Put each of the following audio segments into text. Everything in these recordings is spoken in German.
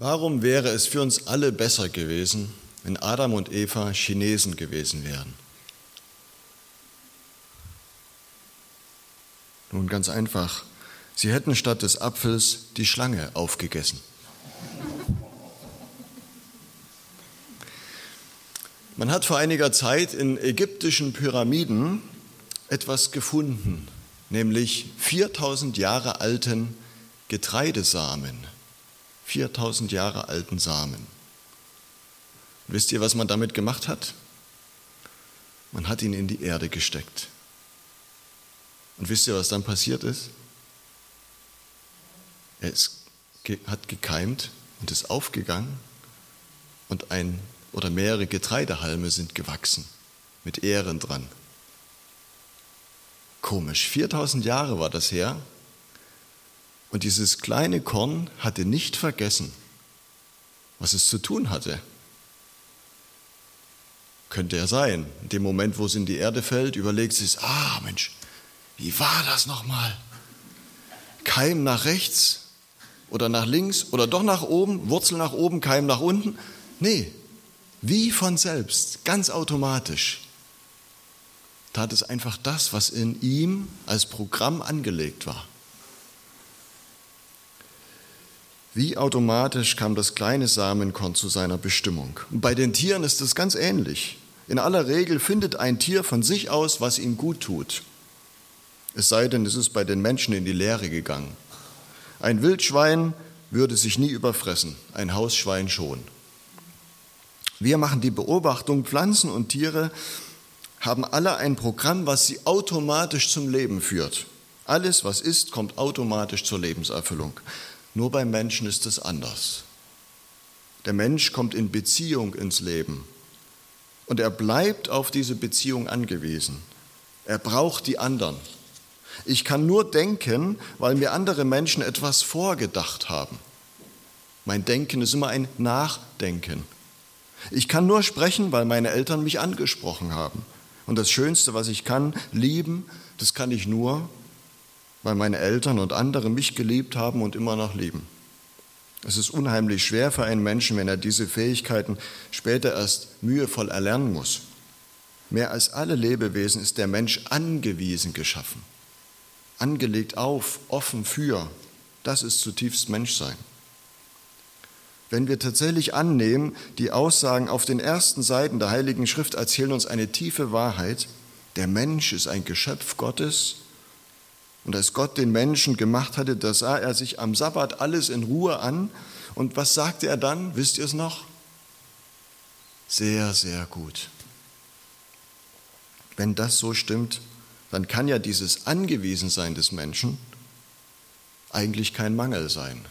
Warum wäre es für uns alle besser gewesen, wenn Adam und Eva Chinesen gewesen wären? Nun ganz einfach, sie hätten statt des Apfels die Schlange aufgegessen. Man hat vor einiger Zeit in ägyptischen Pyramiden etwas gefunden, nämlich 4000 Jahre alten Getreidesamen. 4000 Jahre alten Samen. Wisst ihr, was man damit gemacht hat? Man hat ihn in die Erde gesteckt. Und wisst ihr, was dann passiert ist? Er ist, hat gekeimt und ist aufgegangen und ein oder mehrere Getreidehalme sind gewachsen mit Ähren dran. Komisch, 4000 Jahre war das her und dieses kleine Korn hatte nicht vergessen, was es zu tun hatte. Könnte ja sein. In dem Moment, wo es in die Erde fällt, überlegt es, ah Mensch, wie war das nochmal? Keim nach rechts oder nach links oder doch nach oben, Wurzel nach oben, Keim nach unten? Nee, wie von selbst, ganz automatisch tat es einfach das, was in ihm als Programm angelegt war. Wie automatisch kam das kleine Samenkorn zu seiner Bestimmung. Und bei den Tieren ist es ganz ähnlich. In aller Regel findet ein Tier von sich aus, was ihm gut tut. Es sei denn, es ist bei den Menschen in die Lehre gegangen. Ein Wildschwein würde sich nie überfressen, ein Hausschwein schon. Wir machen die Beobachtung, Pflanzen und Tiere haben alle ein Programm, was sie automatisch zum Leben führt. Alles, was ist, kommt automatisch zur Lebenserfüllung. Nur beim Menschen ist es anders. Der Mensch kommt in Beziehung ins Leben und er bleibt auf diese Beziehung angewiesen. Er braucht die anderen. Ich kann nur denken, weil mir andere Menschen etwas vorgedacht haben. Mein Denken ist immer ein Nachdenken. Ich kann nur sprechen, weil meine Eltern mich angesprochen haben. Und das Schönste, was ich kann, lieben, das kann ich nur, weil meine Eltern und andere mich geliebt haben und immer noch lieben. Es ist unheimlich schwer für einen Menschen, wenn er diese Fähigkeiten später erst mühevoll erlernen muss. Mehr als alle Lebewesen ist der Mensch angewiesen geschaffen, angelegt auf, offen für. Das ist zutiefst Menschsein. Wenn wir tatsächlich annehmen, die Aussagen auf den ersten Seiten der Heiligen Schrift erzählen uns eine tiefe Wahrheit, der Mensch ist ein Geschöpf Gottes, und als Gott den Menschen gemacht hatte, da sah er sich am Sabbat alles in Ruhe an. Und was sagte er dann? Wisst ihr es noch? Sehr, sehr gut. Wenn das so stimmt, dann kann ja dieses Angewiesensein des Menschen eigentlich kein Mangel sein.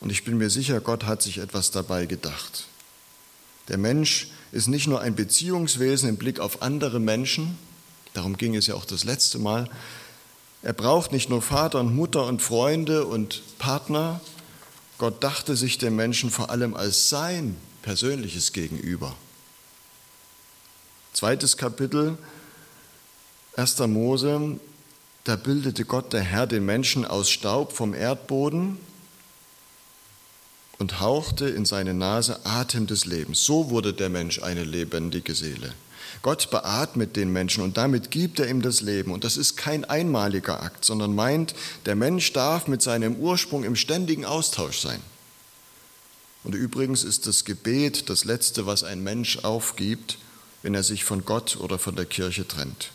Und ich bin mir sicher, Gott hat sich etwas dabei gedacht. Der Mensch ist nicht nur ein Beziehungswesen im Blick auf andere Menschen, Darum ging es ja auch das letzte Mal. Er braucht nicht nur Vater und Mutter und Freunde und Partner. Gott dachte sich den Menschen vor allem als sein persönliches Gegenüber. Zweites Kapitel, 1. Mose, da bildete Gott der Herr den Menschen aus Staub vom Erdboden und hauchte in seine Nase Atem des Lebens. So wurde der Mensch eine lebendige Seele. Gott beatmet den Menschen und damit gibt er ihm das Leben. Und das ist kein einmaliger Akt, sondern meint, der Mensch darf mit seinem Ursprung im ständigen Austausch sein. Und übrigens ist das Gebet das Letzte, was ein Mensch aufgibt, wenn er sich von Gott oder von der Kirche trennt.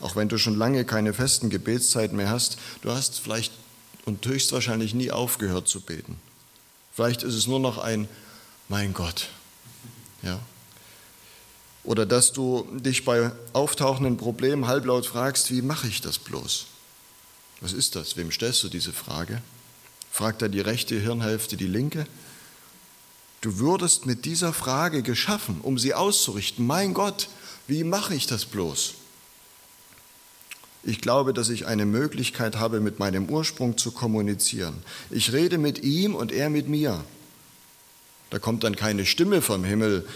Auch wenn du schon lange keine festen Gebetszeiten mehr hast, du hast vielleicht und höchstwahrscheinlich nie aufgehört zu beten. Vielleicht ist es nur noch ein Mein Gott. Ja, oder dass du dich bei auftauchenden Problemen halblaut fragst, wie mache ich das bloß? Was ist das? Wem stellst du diese Frage? Fragt er die rechte Hirnhälfte die linke? Du würdest mit dieser Frage geschaffen, um sie auszurichten. Mein Gott, wie mache ich das bloß? Ich glaube, dass ich eine Möglichkeit habe, mit meinem Ursprung zu kommunizieren. Ich rede mit ihm und er mit mir. Da kommt dann keine Stimme vom Himmel,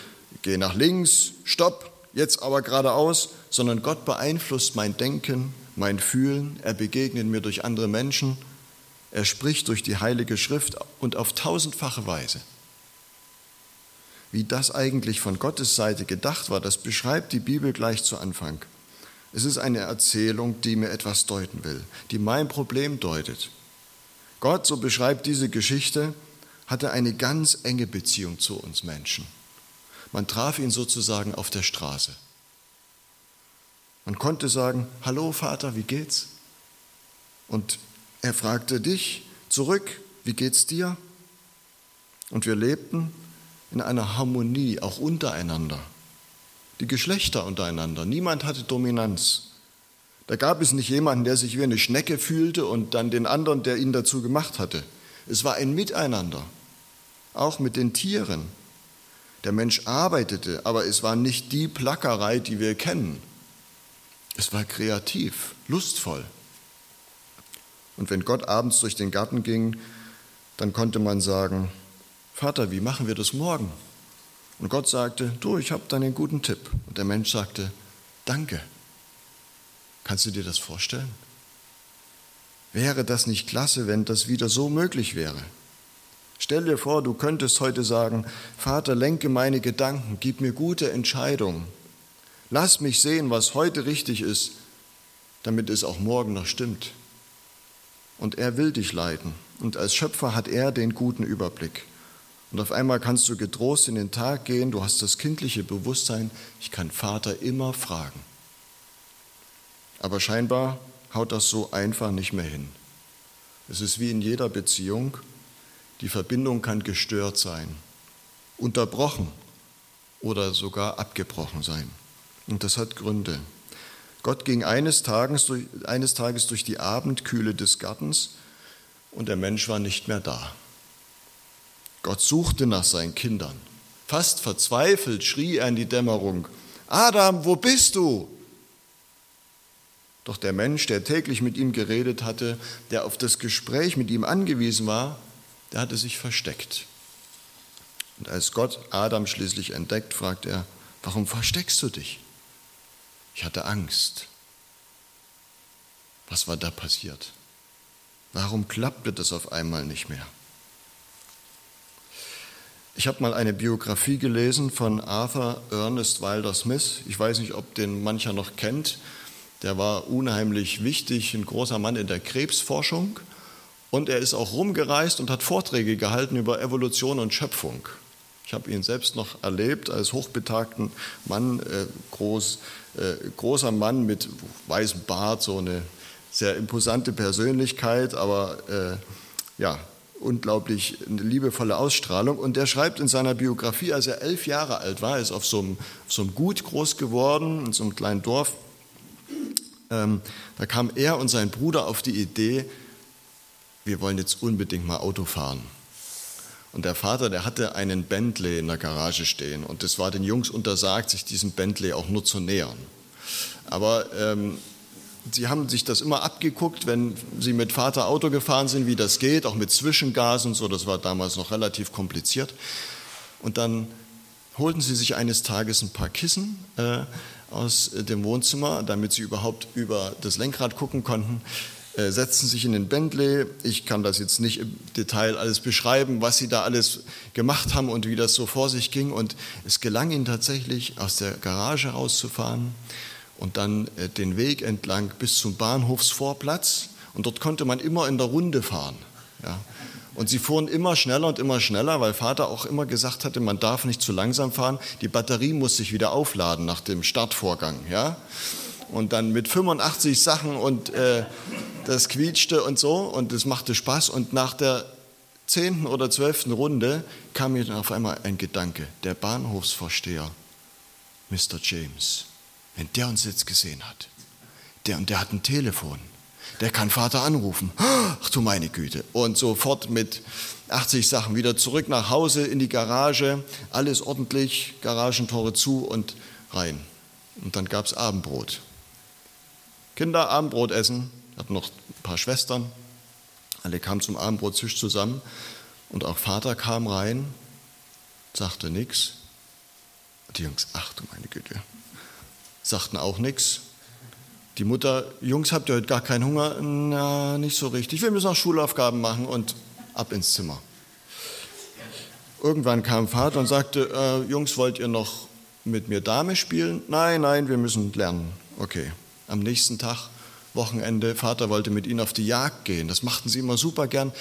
geh nach links, stopp, jetzt aber geradeaus, sondern Gott beeinflusst mein Denken, mein Fühlen, er begegnet mir durch andere Menschen Er spricht durch die Heilige Schrift und auf tausendfache Weise. Wie das eigentlich von Gottes Seite gedacht war, das beschreibt die Bibel gleich zu Anfang. Es ist eine Erzählung, die mir etwas deuten will, die mein Problem deutet. Gott, so beschreibt diese Geschichte, hatte eine ganz enge Beziehung zu uns Menschen. Man traf ihn sozusagen auf der Straße. Man konnte sagen, hallo Vater, wie geht's? Und er fragte dich zurück, wie geht's dir? Und wir lebten in einer Harmonie, auch untereinander. Die Geschlechter untereinander. Niemand hatte Dominanz. Da gab es nicht jemanden, der sich wie eine Schnecke fühlte und dann den anderen, der ihn dazu gemacht hatte. Es war ein Miteinander, auch mit den Tieren. Der Mensch arbeitete, aber es war nicht die Plackerei, die wir kennen. Es war kreativ, lustvoll. Und wenn Gott abends durch den Garten ging, dann konnte man sagen, Vater, wie machen wir das morgen? Und Gott sagte, du, ich habe da einen guten Tipp. Und der Mensch sagte, danke. Kannst du dir das vorstellen? Wäre das nicht klasse, wenn das wieder so möglich wäre? Stell dir vor, du könntest heute sagen, Vater, lenke meine Gedanken, gib mir gute Entscheidungen. Lass mich sehen, was heute richtig ist, damit es auch morgen noch stimmt. Und er will dich leiten. Und als Schöpfer hat er den guten Überblick. Und auf einmal kannst du getrost in den Tag gehen, du hast das kindliche Bewusstsein, ich kann Vater immer fragen. Aber scheinbar haut das so einfach nicht mehr hin. Es ist wie in jeder Beziehung, die Verbindung kann gestört sein, unterbrochen oder sogar abgebrochen sein. Und das hat Gründe. Gott ging eines Tages, durch, eines Tages durch die Abendkühle des Gartens und der Mensch war nicht mehr da. Gott suchte nach seinen Kindern. Fast verzweifelt schrie er in die Dämmerung, Adam, wo bist du? Doch der Mensch, der täglich mit ihm geredet hatte, der auf das Gespräch mit ihm angewiesen war, der hatte sich versteckt. Und als Gott Adam schließlich entdeckt, fragt er, warum versteckst du dich? Ich hatte Angst. Was war da passiert? Warum klappte das auf einmal nicht mehr? Ich habe mal eine Biografie gelesen von Arthur Ernest Wilder Smith. Ich weiß nicht, ob den mancher noch kennt. Der war unheimlich wichtig, ein großer Mann in der Krebsforschung. Und er ist auch rumgereist und hat Vorträge gehalten über Evolution und Schöpfung. Ich habe ihn selbst noch erlebt als hochbetagten Mann, äh, groß, äh, großer Mann mit weißem Bart, so eine sehr imposante Persönlichkeit, aber äh, ja, unglaublich eine liebevolle Ausstrahlung. Und er schreibt in seiner Biografie, als er elf Jahre alt war, ist auf so einem, auf so einem Gut groß geworden, in so einem kleinen Dorf. Ähm, da kam er und sein Bruder auf die Idee, wir wollen jetzt unbedingt mal Auto fahren. Und der Vater, der hatte einen Bentley in der Garage stehen und es war den Jungs untersagt, sich diesem Bentley auch nur zu nähern. Aber ähm, sie haben sich das immer abgeguckt, wenn sie mit Vater Auto gefahren sind, wie das geht, auch mit Zwischengas und so, das war damals noch relativ kompliziert. Und dann holten sie sich eines Tages ein paar Kissen äh, aus dem Wohnzimmer, damit sie überhaupt über das Lenkrad gucken konnten äh, setzten sich in den Bentley. Ich kann das jetzt nicht im Detail alles beschreiben, was sie da alles gemacht haben und wie das so vor sich ging. Und es gelang ihnen tatsächlich, aus der Garage rauszufahren und dann äh, den Weg entlang bis zum Bahnhofsvorplatz. Und dort konnte man immer in der Runde fahren. Ja. Und sie fuhren immer schneller und immer schneller, weil Vater auch immer gesagt hatte, man darf nicht zu langsam fahren. Die Batterie muss sich wieder aufladen nach dem Startvorgang. Ja und dann mit 85 Sachen und äh, das quietschte und so und es machte Spaß und nach der zehnten oder zwölften Runde kam mir dann auf einmal ein Gedanke, der Bahnhofsvorsteher, Mr. James, wenn der uns jetzt gesehen hat, der und der hat ein Telefon, der kann Vater anrufen, ach du meine Güte, und sofort mit 80 Sachen wieder zurück nach Hause in die Garage, alles ordentlich, Garagentore zu und rein. Und dann gab es Abendbrot. Kinder Abendbrot essen, hatten noch ein paar Schwestern, alle kamen zum Abendbrottisch zusammen und auch Vater kam rein, sagte nichts. Die Jungs, ach du meine Güte, sagten auch nichts. Die Mutter, Jungs, habt ihr heute gar keinen Hunger? Na, nicht so richtig. Wir müssen noch Schulaufgaben machen und ab ins Zimmer. Irgendwann kam Vater und sagte, äh, Jungs, wollt ihr noch mit mir Dame spielen? Nein, nein, wir müssen lernen. Okay. Am nächsten Tag, Wochenende, Vater wollte mit ihnen auf die Jagd gehen. Das machten sie immer super gern.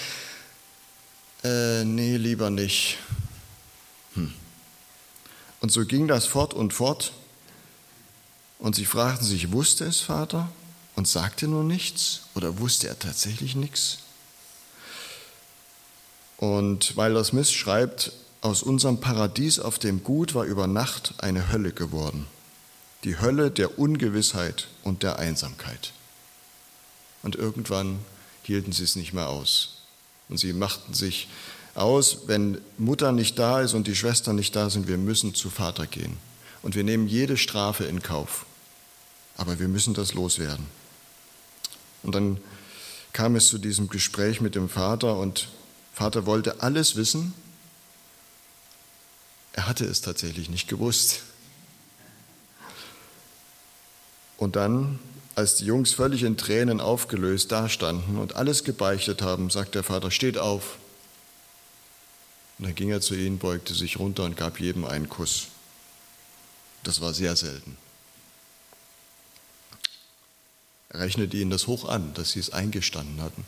Äh, nee, lieber nicht. Hm. Und so ging das fort und fort. Und sie fragten sich, wusste es Vater und sagte nur nichts? Oder wusste er tatsächlich nichts? Und weil das Smith schreibt, aus unserem Paradies auf dem Gut war über Nacht eine Hölle geworden. Die Hölle der Ungewissheit und der Einsamkeit. Und irgendwann hielten sie es nicht mehr aus. Und sie machten sich aus, wenn Mutter nicht da ist und die Schwestern nicht da sind, wir müssen zu Vater gehen. Und wir nehmen jede Strafe in Kauf. Aber wir müssen das loswerden. Und dann kam es zu diesem Gespräch mit dem Vater und Vater wollte alles wissen. Er hatte es tatsächlich nicht gewusst. Und dann, als die Jungs völlig in Tränen aufgelöst dastanden und alles gebeichtet haben, sagt der Vater, steht auf. Und dann ging er zu ihnen, beugte sich runter und gab jedem einen Kuss. Das war sehr selten. Er rechnete ihnen das hoch an, dass sie es eingestanden hatten.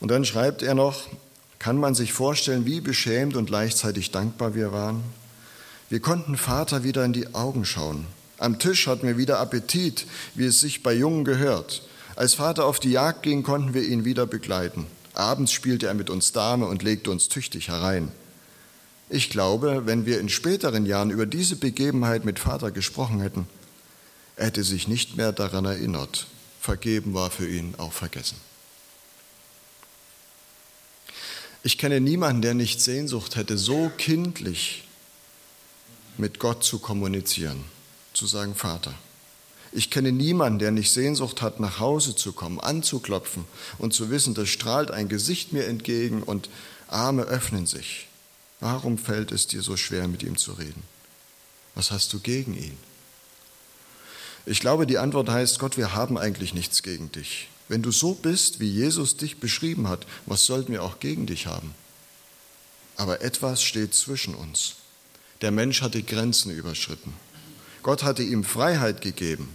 Und dann schreibt er noch, kann man sich vorstellen, wie beschämt und gleichzeitig dankbar wir waren? Wir konnten Vater wieder in die Augen schauen. Am Tisch hatten wir wieder Appetit, wie es sich bei Jungen gehört. Als Vater auf die Jagd ging, konnten wir ihn wieder begleiten. Abends spielte er mit uns Dame und legte uns tüchtig herein. Ich glaube, wenn wir in späteren Jahren über diese Begebenheit mit Vater gesprochen hätten, er hätte sich nicht mehr daran erinnert. Vergeben war für ihn auch vergessen. Ich kenne niemanden, der nicht Sehnsucht hätte, so kindlich mit Gott zu kommunizieren, zu sagen, Vater. Ich kenne niemanden, der nicht Sehnsucht hat, nach Hause zu kommen, anzuklopfen und zu wissen, da strahlt ein Gesicht mir entgegen und Arme öffnen sich. Warum fällt es dir so schwer, mit ihm zu reden? Was hast du gegen ihn? Ich glaube, die Antwort heißt, Gott, wir haben eigentlich nichts gegen dich. Wenn du so bist, wie Jesus dich beschrieben hat, was sollten wir auch gegen dich haben? Aber etwas steht zwischen uns. Der Mensch hatte Grenzen überschritten. Gott hatte ihm Freiheit gegeben.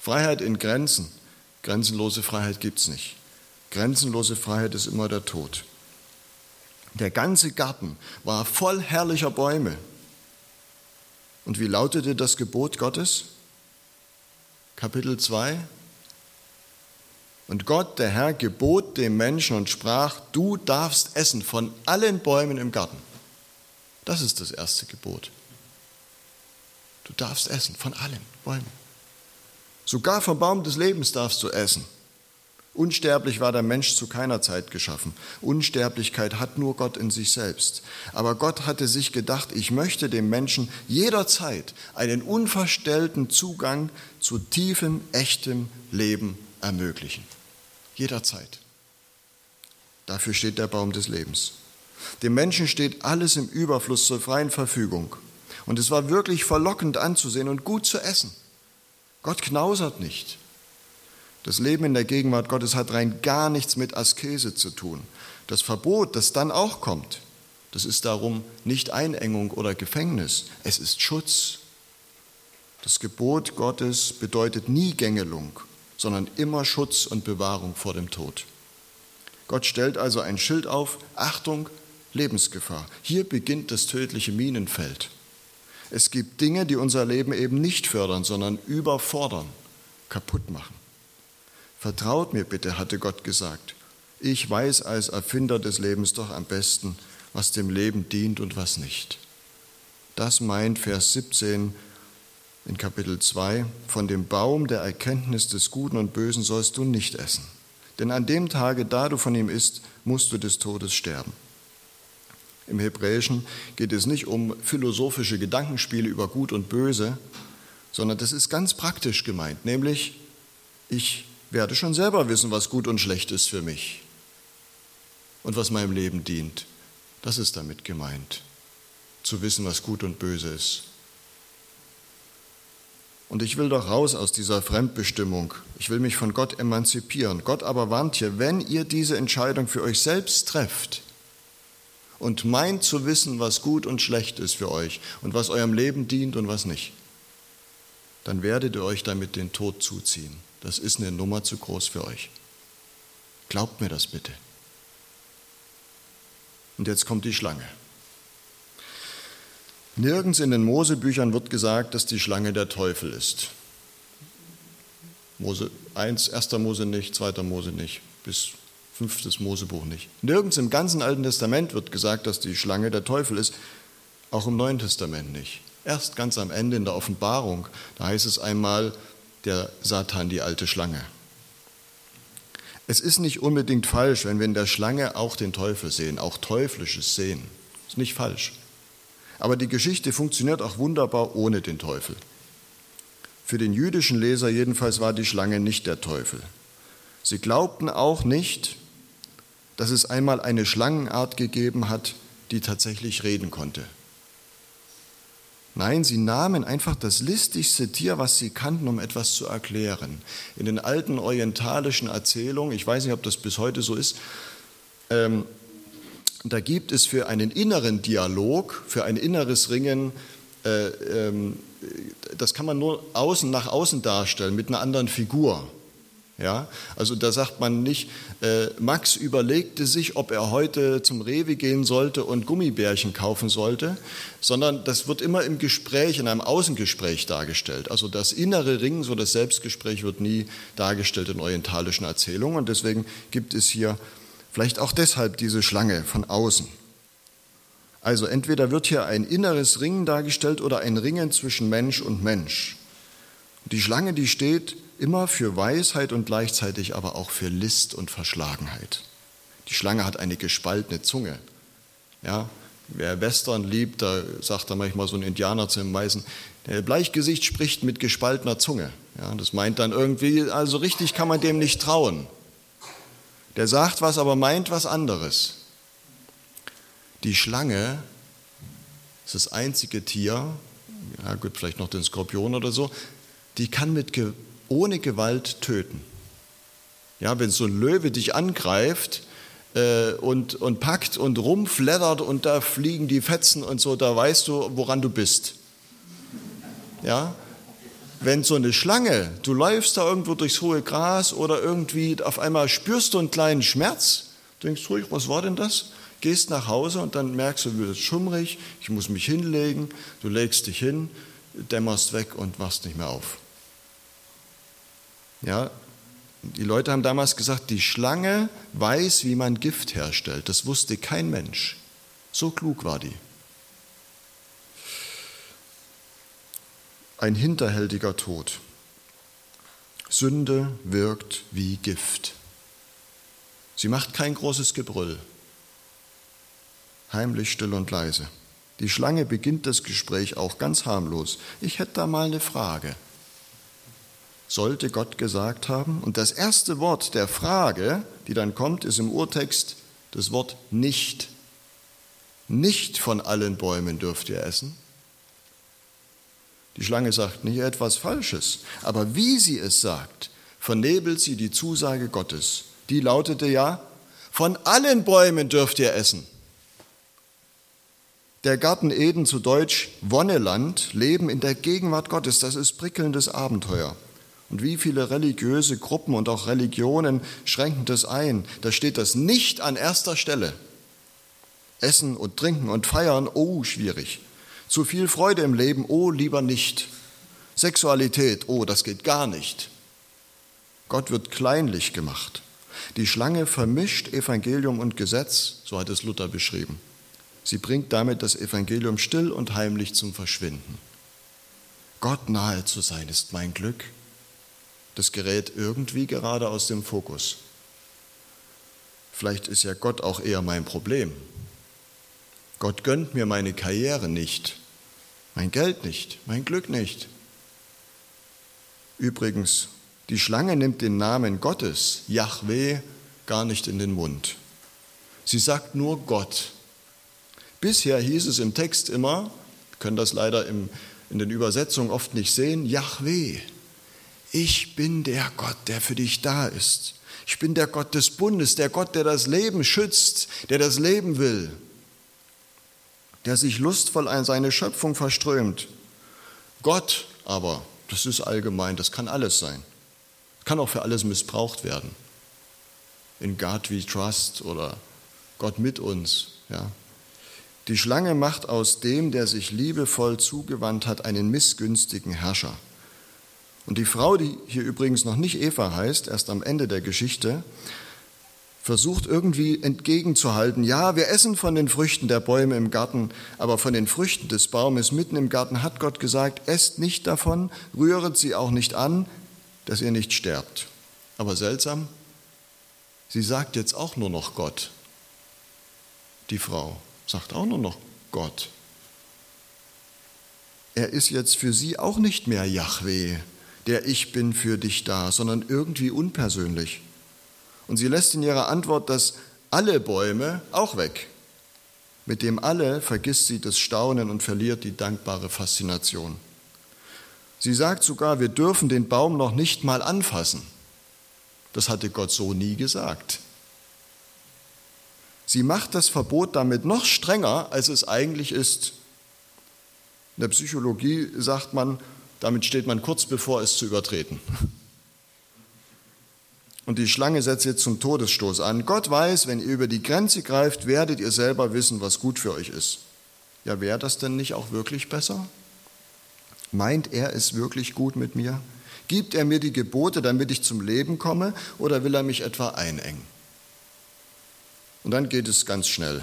Freiheit in Grenzen. Grenzenlose Freiheit gibt es nicht. Grenzenlose Freiheit ist immer der Tod. Der ganze Garten war voll herrlicher Bäume. Und wie lautete das Gebot Gottes? Kapitel 2, und Gott, der Herr, gebot dem Menschen und sprach, du darfst essen von allen Bäumen im Garten. Das ist das erste Gebot. Du darfst essen von allen Bäumen. Sogar vom Baum des Lebens darfst du essen. Unsterblich war der Mensch zu keiner Zeit geschaffen. Unsterblichkeit hat nur Gott in sich selbst. Aber Gott hatte sich gedacht, ich möchte dem Menschen jederzeit einen unverstellten Zugang zu tiefem, echtem Leben ermöglichen. Jederzeit. Dafür steht der Baum des Lebens. Dem Menschen steht alles im Überfluss zur freien Verfügung. Und es war wirklich verlockend anzusehen und gut zu essen. Gott knausert nicht. Das Leben in der Gegenwart Gottes hat rein gar nichts mit Askese zu tun. Das Verbot, das dann auch kommt, das ist darum nicht Einengung oder Gefängnis, es ist Schutz. Das Gebot Gottes bedeutet nie Gängelung, sondern immer Schutz und Bewahrung vor dem Tod. Gott stellt also ein Schild auf, Achtung, Lebensgefahr. Hier beginnt das tödliche Minenfeld. Es gibt Dinge, die unser Leben eben nicht fördern, sondern überfordern, kaputt machen. Vertraut mir bitte, hatte Gott gesagt. Ich weiß als Erfinder des Lebens doch am besten, was dem Leben dient und was nicht. Das meint Vers 17 in Kapitel 2, von dem Baum der Erkenntnis des Guten und Bösen sollst du nicht essen. Denn an dem Tage, da du von ihm isst, musst du des Todes sterben. Im Hebräischen geht es nicht um philosophische Gedankenspiele über Gut und Böse, sondern das ist ganz praktisch gemeint, nämlich ich werde schon selber wissen, was gut und schlecht ist für mich und was meinem Leben dient. Das ist damit gemeint, zu wissen, was gut und böse ist. Und ich will doch raus aus dieser Fremdbestimmung. Ich will mich von Gott emanzipieren. Gott aber warnt hier, wenn ihr diese Entscheidung für euch selbst trefft und meint zu wissen, was gut und schlecht ist für euch und was eurem Leben dient und was nicht, dann werdet ihr euch damit den Tod zuziehen. Das ist eine Nummer zu groß für euch. Glaubt mir das bitte. Und jetzt kommt die Schlange. Nirgends in den Mosebüchern wird gesagt, dass die Schlange der Teufel ist. Mose 1, 1. Mose nicht, 2. Mose nicht, bis 5. Mosebuch nicht. Nirgends im ganzen Alten Testament wird gesagt, dass die Schlange der Teufel ist, auch im Neuen Testament nicht. Erst ganz am Ende in der Offenbarung, da heißt es einmal, der Satan, die alte Schlange. Es ist nicht unbedingt falsch, wenn wir in der Schlange auch den Teufel sehen, auch Teuflisches sehen. Ist nicht falsch. Aber die Geschichte funktioniert auch wunderbar ohne den Teufel. Für den jüdischen Leser jedenfalls war die Schlange nicht der Teufel. Sie glaubten auch nicht, dass es einmal eine Schlangenart gegeben hat, die tatsächlich reden konnte. Nein, sie nahmen einfach das listigste Tier, was sie kannten, um etwas zu erklären. In den alten orientalischen Erzählungen, ich weiß nicht, ob das bis heute so ist, ähm, da gibt es für einen inneren Dialog, für ein inneres Ringen, äh, ähm, das kann man nur außen nach außen darstellen mit einer anderen Figur. Ja, also da sagt man nicht, äh, Max überlegte sich, ob er heute zum Rewe gehen sollte und Gummibärchen kaufen sollte, sondern das wird immer im Gespräch, in einem Außengespräch dargestellt. Also das innere Ringen, so das Selbstgespräch wird nie dargestellt in orientalischen Erzählungen und deswegen gibt es hier Vielleicht auch deshalb diese Schlange von außen. Also entweder wird hier ein inneres Ringen dargestellt oder ein Ringen zwischen Mensch und Mensch. Die Schlange, die steht immer für Weisheit und gleichzeitig aber auch für List und Verschlagenheit. Die Schlange hat eine gespaltene Zunge. Ja, wer Western liebt, da sagt da manchmal so ein Indianer zu dem Meisen, der Bleichgesicht spricht mit gespaltener Zunge. Ja, das meint dann irgendwie, also richtig kann man dem nicht trauen. Der sagt was, aber meint was anderes. Die Schlange ist das einzige Tier, ja gut, vielleicht noch den Skorpion oder so, die kann mit, ohne Gewalt töten. Ja, wenn so ein Löwe dich angreift äh, und, und packt und rumfleddert und da fliegen die Fetzen und so, da weißt du, woran du bist. Ja, wenn so eine Schlange, du läufst da irgendwo durchs hohe Gras oder irgendwie auf einmal spürst du einen kleinen Schmerz, denkst ruhig, was war denn das? Gehst nach Hause und dann merkst du, du wirst schummrig, ich muss mich hinlegen, du legst dich hin, dämmerst weg und wachst nicht mehr auf. Ja, die Leute haben damals gesagt, die Schlange weiß, wie man Gift herstellt. Das wusste kein Mensch. So klug war die. ein hinterhältiger Tod. Sünde wirkt wie Gift. Sie macht kein großes Gebrüll, heimlich, still und leise. Die Schlange beginnt das Gespräch auch ganz harmlos. Ich hätte da mal eine Frage. Sollte Gott gesagt haben? Und das erste Wort der Frage, die dann kommt, ist im Urtext das Wort nicht. Nicht von allen Bäumen dürft ihr essen. Die Schlange sagt nicht etwas Falsches, aber wie sie es sagt, vernebelt sie die Zusage Gottes. Die lautete ja, von allen Bäumen dürft ihr essen. Der Garten Eden zu Deutsch Wonneland, Leben in der Gegenwart Gottes, das ist prickelndes Abenteuer. Und wie viele religiöse Gruppen und auch Religionen schränken das ein? Da steht das nicht an erster Stelle. Essen und trinken und feiern, oh, schwierig. Zu viel Freude im Leben, oh, lieber nicht. Sexualität, oh, das geht gar nicht. Gott wird kleinlich gemacht. Die Schlange vermischt Evangelium und Gesetz, so hat es Luther beschrieben. Sie bringt damit das Evangelium still und heimlich zum Verschwinden. Gott nahe zu sein ist mein Glück. Das gerät irgendwie gerade aus dem Fokus. Vielleicht ist ja Gott auch eher mein Problem. Gott gönnt mir meine Karriere nicht, mein Geld nicht, mein Glück nicht. Übrigens, die Schlange nimmt den Namen Gottes, Yahweh, gar nicht in den Mund. Sie sagt nur Gott. Bisher hieß es im Text immer, können das leider im in den Übersetzungen oft nicht sehen, Yahweh. Ich bin der Gott, der für dich da ist. Ich bin der Gott des Bundes, der Gott, der das Leben schützt, der das Leben will, der sich lustvoll an seine Schöpfung verströmt. Gott aber, das ist allgemein, das kann alles sein. Kann auch für alles missbraucht werden. In God we trust oder Gott mit uns. Ja. Die Schlange macht aus dem, der sich liebevoll zugewandt hat, einen missgünstigen Herrscher. Und die Frau, die hier übrigens noch nicht Eva heißt, erst am Ende der Geschichte, versucht irgendwie entgegenzuhalten, ja, wir essen von den Früchten der Bäume im Garten, aber von den Früchten des Baumes mitten im Garten hat Gott gesagt, esst nicht davon, rühret sie auch nicht an, dass ihr nicht sterbt. Aber seltsam, sie sagt jetzt auch nur noch Gott. Die Frau sagt auch nur noch Gott. Er ist jetzt für sie auch nicht mehr Yahweh, der Ich bin für dich da, sondern irgendwie unpersönlich. Und sie lässt in ihrer Antwort das alle Bäume auch weg. Mit dem alle vergisst sie das Staunen und verliert die dankbare Faszination. Sie sagt sogar, wir dürfen den Baum noch nicht mal anfassen. Das hatte Gott so nie gesagt. Sie macht das Verbot damit noch strenger, als es eigentlich ist. In der Psychologie sagt man, damit steht man kurz bevor es zu übertreten. Und die Schlange setzt jetzt zum Todesstoß an. Gott weiß, wenn ihr über die Grenze greift, werdet ihr selber wissen, was gut für euch ist. Ja, wäre das denn nicht auch wirklich besser? Meint er es wirklich gut mit mir? Gibt er mir die Gebote, damit ich zum Leben komme, oder will er mich etwa einengen? Und dann geht es ganz schnell.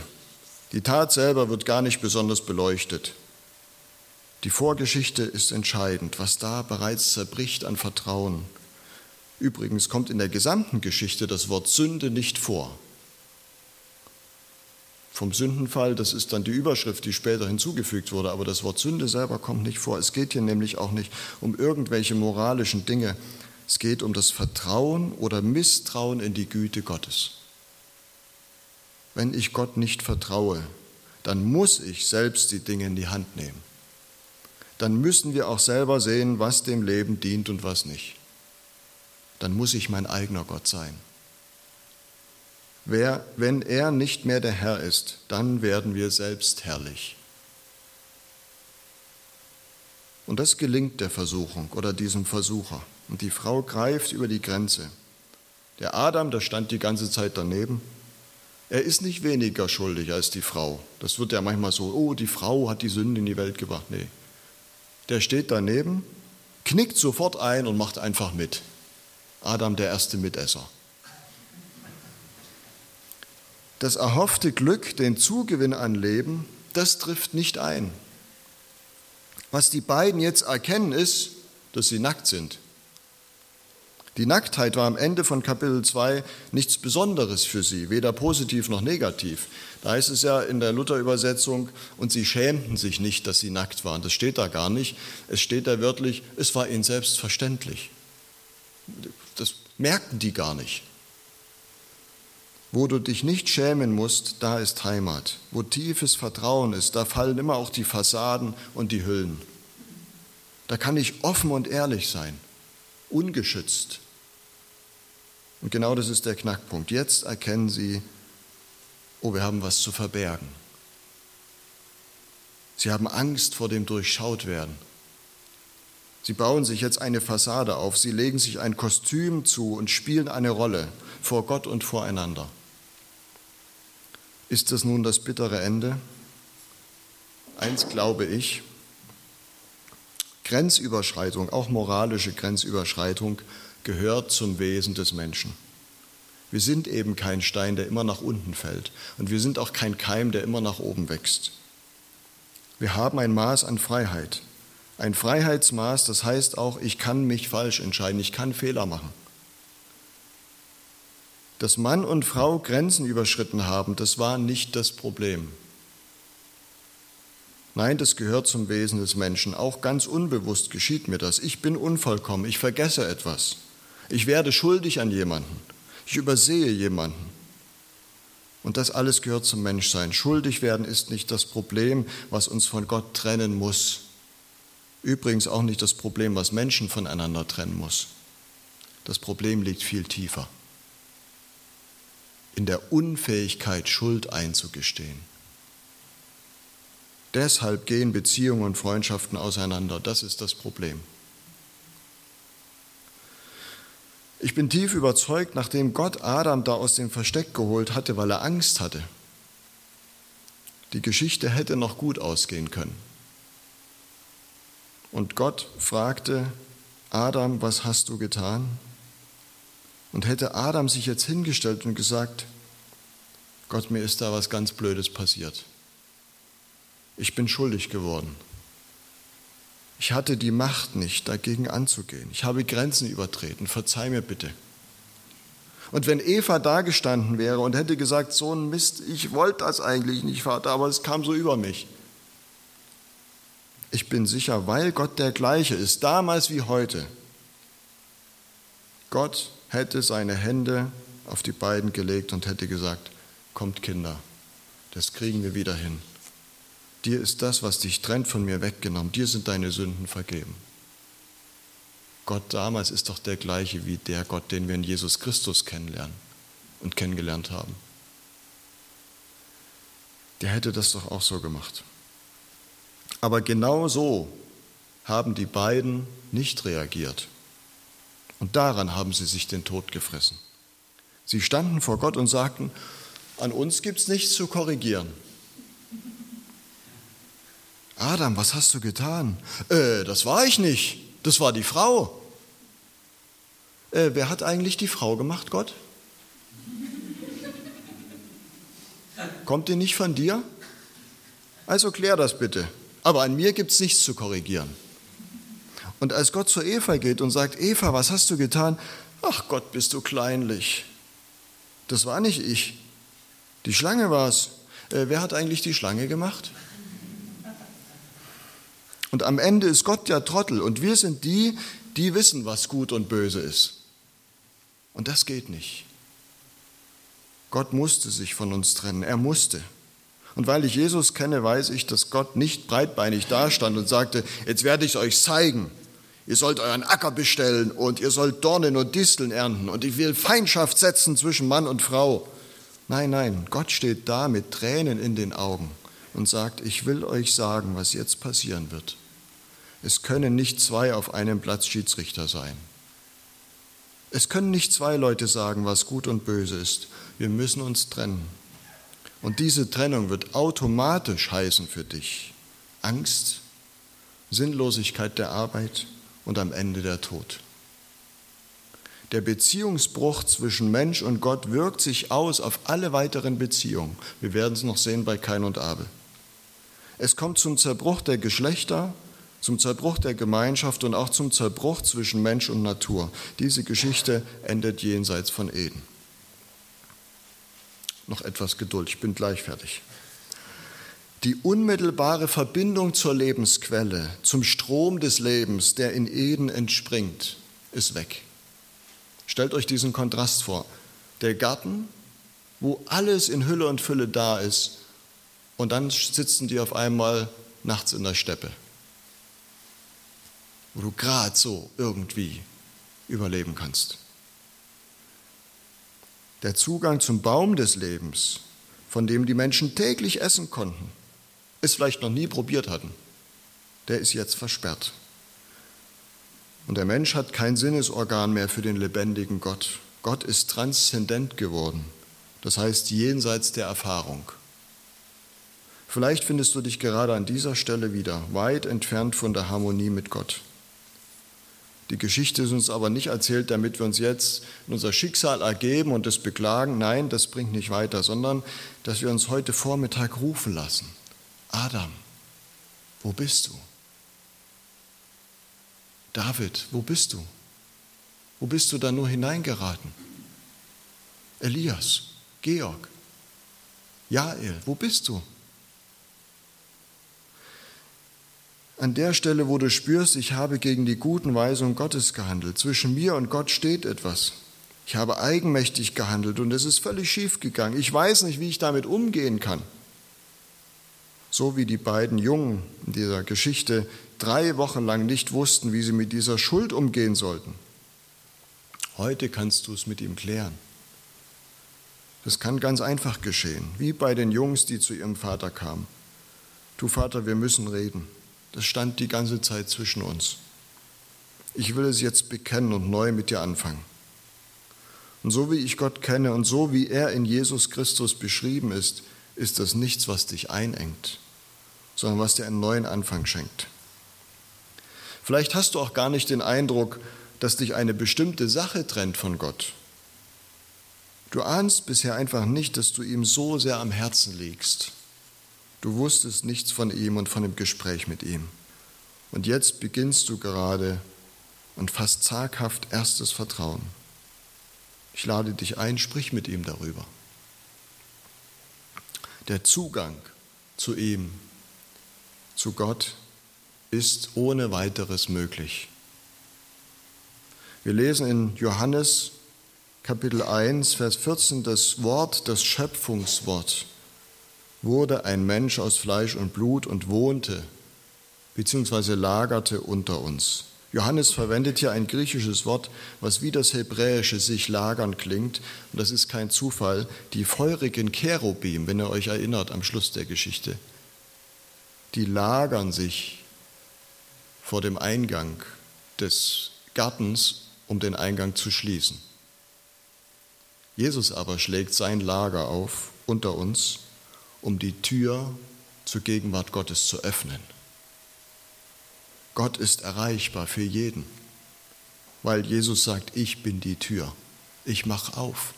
Die Tat selber wird gar nicht besonders beleuchtet. Die Vorgeschichte ist entscheidend, was da bereits zerbricht an Vertrauen. Übrigens kommt in der gesamten Geschichte das Wort Sünde nicht vor. Vom Sündenfall, das ist dann die Überschrift, die später hinzugefügt wurde, aber das Wort Sünde selber kommt nicht vor. Es geht hier nämlich auch nicht um irgendwelche moralischen Dinge. Es geht um das Vertrauen oder Misstrauen in die Güte Gottes. Wenn ich Gott nicht vertraue, dann muss ich selbst die Dinge in die Hand nehmen dann müssen wir auch selber sehen, was dem Leben dient und was nicht. Dann muss ich mein eigener Gott sein. Wer, wenn er nicht mehr der Herr ist, dann werden wir selbst herrlich. Und das gelingt der Versuchung oder diesem Versucher. Und die Frau greift über die Grenze. Der Adam, der stand die ganze Zeit daneben. Er ist nicht weniger schuldig als die Frau. Das wird ja manchmal so, oh, die Frau hat die Sünde in die Welt gebracht. Nee, der steht daneben, knickt sofort ein und macht einfach mit. Adam der erste Mitesser. Das erhoffte Glück, den Zugewinn an Leben, das trifft nicht ein. Was die beiden jetzt erkennen, ist, dass sie nackt sind. Die Nacktheit war am Ende von Kapitel 2 nichts Besonderes für sie, weder positiv noch negativ. Da heißt es ja in der Luther-Übersetzung, und sie schämten sich nicht, dass sie nackt waren. Das steht da gar nicht. Es steht da wörtlich, es war ihnen selbstverständlich. Das merkten die gar nicht. Wo du dich nicht schämen musst, da ist Heimat. Wo tiefes Vertrauen ist, da fallen immer auch die Fassaden und die Hüllen. Da kann ich offen und ehrlich sein, ungeschützt. Und genau das ist der Knackpunkt. Jetzt erkennen sie, oh, wir haben was zu verbergen. Sie haben Angst vor dem Durchschautwerden. Sie bauen sich jetzt eine Fassade auf, sie legen sich ein Kostüm zu und spielen eine Rolle vor Gott und voreinander. Ist das nun das bittere Ende? Eins glaube ich, Grenzüberschreitung, auch moralische Grenzüberschreitung, gehört zum Wesen des Menschen. Wir sind eben kein Stein, der immer nach unten fällt. Und wir sind auch kein Keim, der immer nach oben wächst. Wir haben ein Maß an Freiheit. Ein Freiheitsmaß, das heißt auch, ich kann mich falsch entscheiden, ich kann Fehler machen. Dass Mann und Frau Grenzen überschritten haben, das war nicht das Problem. Nein, das gehört zum Wesen des Menschen. Auch ganz unbewusst geschieht mir das. Ich bin unvollkommen, ich vergesse etwas. Ich werde schuldig an jemanden. Ich übersehe jemanden. Und das alles gehört zum Menschsein. Schuldig werden ist nicht das Problem, was uns von Gott trennen muss. Übrigens auch nicht das Problem, was Menschen voneinander trennen muss. Das Problem liegt viel tiefer. In der Unfähigkeit, Schuld einzugestehen. Deshalb gehen Beziehungen und Freundschaften auseinander. Das ist das Problem. Ich bin tief überzeugt, nachdem Gott Adam da aus dem Versteck geholt hatte, weil er Angst hatte, die Geschichte hätte noch gut ausgehen können. Und Gott fragte Adam, was hast du getan? Und hätte Adam sich jetzt hingestellt und gesagt, Gott, mir ist da was ganz Blödes passiert. Ich bin schuldig geworden. Ich hatte die Macht nicht, dagegen anzugehen. Ich habe Grenzen übertreten. Verzeih mir bitte. Und wenn Eva dagestanden wäre und hätte gesagt, so ein Mist, ich wollte das eigentlich nicht, Vater, aber es kam so über mich. Ich bin sicher, weil Gott der gleiche ist, damals wie heute. Gott hätte seine Hände auf die beiden gelegt und hätte gesagt, kommt Kinder, das kriegen wir wieder hin. Dir ist das, was dich trennt, von mir weggenommen. Dir sind deine Sünden vergeben. Gott damals ist doch der gleiche wie der Gott, den wir in Jesus Christus kennenlernen und kennengelernt haben. Der hätte das doch auch so gemacht. Aber genau so haben die beiden nicht reagiert. Und daran haben sie sich den Tod gefressen. Sie standen vor Gott und sagten, an uns gibt es nichts zu korrigieren. Adam, was hast du getan? Äh, das war ich nicht, das war die Frau. Äh, wer hat eigentlich die Frau gemacht, Gott? Kommt die nicht von dir? Also klär das bitte. Aber an mir gibt es nichts zu korrigieren. Und als Gott zu Eva geht und sagt, Eva, was hast du getan? Ach Gott, bist du kleinlich. Das war nicht ich. Die Schlange war es. Äh, wer hat eigentlich die Schlange gemacht? Und am Ende ist Gott der Trottel und wir sind die, die wissen, was gut und böse ist. Und das geht nicht. Gott musste sich von uns trennen. Er musste. Und weil ich Jesus kenne, weiß ich, dass Gott nicht breitbeinig dastand und sagte, jetzt werde ich es euch zeigen. Ihr sollt euren Acker bestellen und ihr sollt Dornen und Disteln ernten und ich will Feindschaft setzen zwischen Mann und Frau. Nein, nein, Gott steht da mit Tränen in den Augen und sagt, ich will euch sagen, was jetzt passieren wird. Es können nicht zwei auf einem Platz Schiedsrichter sein. Es können nicht zwei Leute sagen, was gut und böse ist. Wir müssen uns trennen. Und diese Trennung wird automatisch heißen für dich Angst, Sinnlosigkeit der Arbeit und am Ende der Tod. Der Beziehungsbruch zwischen Mensch und Gott wirkt sich aus auf alle weiteren Beziehungen. Wir werden es noch sehen bei Kain und Abel. Es kommt zum Zerbruch der Geschlechter, zum Zerbruch der Gemeinschaft und auch zum Zerbruch zwischen Mensch und Natur. Diese Geschichte endet jenseits von Eden. Noch etwas Geduld, ich bin gleich fertig. Die unmittelbare Verbindung zur Lebensquelle, zum Strom des Lebens, der in Eden entspringt, ist weg. Stellt euch diesen Kontrast vor. Der Garten, wo alles in Hülle und Fülle da ist, und dann sitzen die auf einmal nachts in der Steppe wo du gerade so irgendwie überleben kannst. Der Zugang zum Baum des Lebens, von dem die Menschen täglich essen konnten, es vielleicht noch nie probiert hatten, der ist jetzt versperrt. Und der Mensch hat kein Sinnesorgan mehr für den lebendigen Gott. Gott ist transzendent geworden, das heißt jenseits der Erfahrung. Vielleicht findest du dich gerade an dieser Stelle wieder, weit entfernt von der Harmonie mit Gott. Die Geschichte ist uns aber nicht erzählt, damit wir uns jetzt in unser Schicksal ergeben und es beklagen. Nein, das bringt nicht weiter, sondern dass wir uns heute Vormittag rufen lassen. Adam, wo bist du? David, wo bist du? Wo bist du da nur hineingeraten? Elias, Georg, Jael, wo bist du? An der Stelle, wo du spürst, ich habe gegen die guten Weisungen Gottes gehandelt. Zwischen mir und Gott steht etwas. Ich habe eigenmächtig gehandelt und es ist völlig schief gegangen. Ich weiß nicht, wie ich damit umgehen kann. So wie die beiden Jungen in dieser Geschichte, drei Wochen lang nicht wussten, wie sie mit dieser Schuld umgehen sollten. Heute kannst du es mit ihm klären. Das kann ganz einfach geschehen, wie bei den Jungs, die zu ihrem Vater kamen. Du Vater, wir müssen reden. Das stand die ganze Zeit zwischen uns. Ich will es jetzt bekennen und neu mit dir anfangen. Und so wie ich Gott kenne und so wie er in Jesus Christus beschrieben ist, ist das nichts, was dich einengt, sondern was dir einen neuen Anfang schenkt. Vielleicht hast du auch gar nicht den Eindruck, dass dich eine bestimmte Sache trennt von Gott. Du ahnst bisher einfach nicht, dass du ihm so sehr am Herzen liegst. Du wusstest nichts von ihm und von dem Gespräch mit ihm. Und jetzt beginnst du gerade und fast zaghaft erstes Vertrauen. Ich lade dich ein, sprich mit ihm darüber. Der Zugang zu ihm, zu Gott, ist ohne weiteres möglich. Wir lesen in Johannes Kapitel 1, Vers 14 das Wort, das Schöpfungswort, wurde ein Mensch aus Fleisch und Blut und wohnte bzw. lagerte unter uns. Johannes verwendet hier ein griechisches Wort, was wie das hebräische sich lagern klingt. Und das ist kein Zufall. Die feurigen Cherubim, wenn ihr euch erinnert am Schluss der Geschichte, die lagern sich vor dem Eingang des Gartens um den Eingang zu schließen. Jesus aber schlägt sein Lager auf unter uns, um die Tür zur Gegenwart Gottes zu öffnen. Gott ist erreichbar für jeden, weil Jesus sagt, ich bin die Tür, ich mache auf,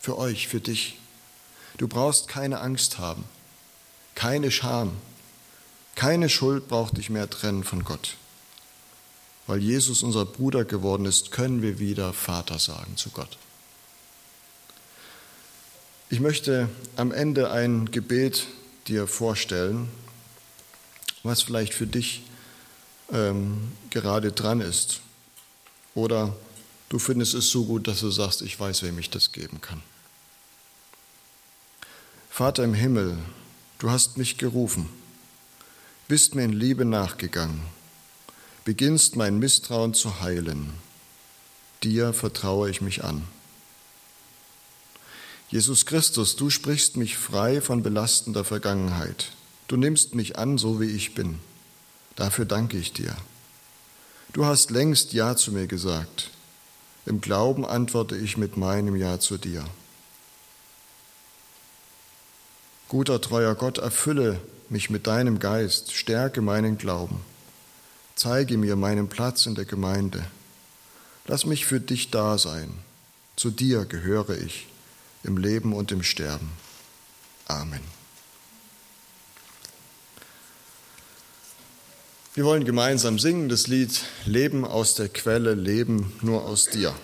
für euch, für dich. Du brauchst keine Angst haben, keine Scham, keine Schuld braucht dich mehr trennen von Gott. Weil Jesus unser Bruder geworden ist, können wir wieder Vater sagen zu Gott. Ich möchte am Ende ein Gebet dir vorstellen, was vielleicht für dich ähm, gerade dran ist. Oder du findest es so gut, dass du sagst, ich weiß, wem ich das geben kann. Vater im Himmel, du hast mich gerufen, bist mir in Liebe nachgegangen beginnst mein Misstrauen zu heilen. Dir vertraue ich mich an. Jesus Christus, du sprichst mich frei von belastender Vergangenheit. Du nimmst mich an, so wie ich bin. Dafür danke ich dir. Du hast längst Ja zu mir gesagt. Im Glauben antworte ich mit meinem Ja zu dir. Guter, treuer Gott, erfülle mich mit deinem Geist, stärke meinen Glauben. Zeige mir meinen Platz in der Gemeinde. Lass mich für dich da sein. Zu dir gehöre ich im Leben und im Sterben. Amen. Wir wollen gemeinsam singen das Lied Leben aus der Quelle, Leben nur aus dir.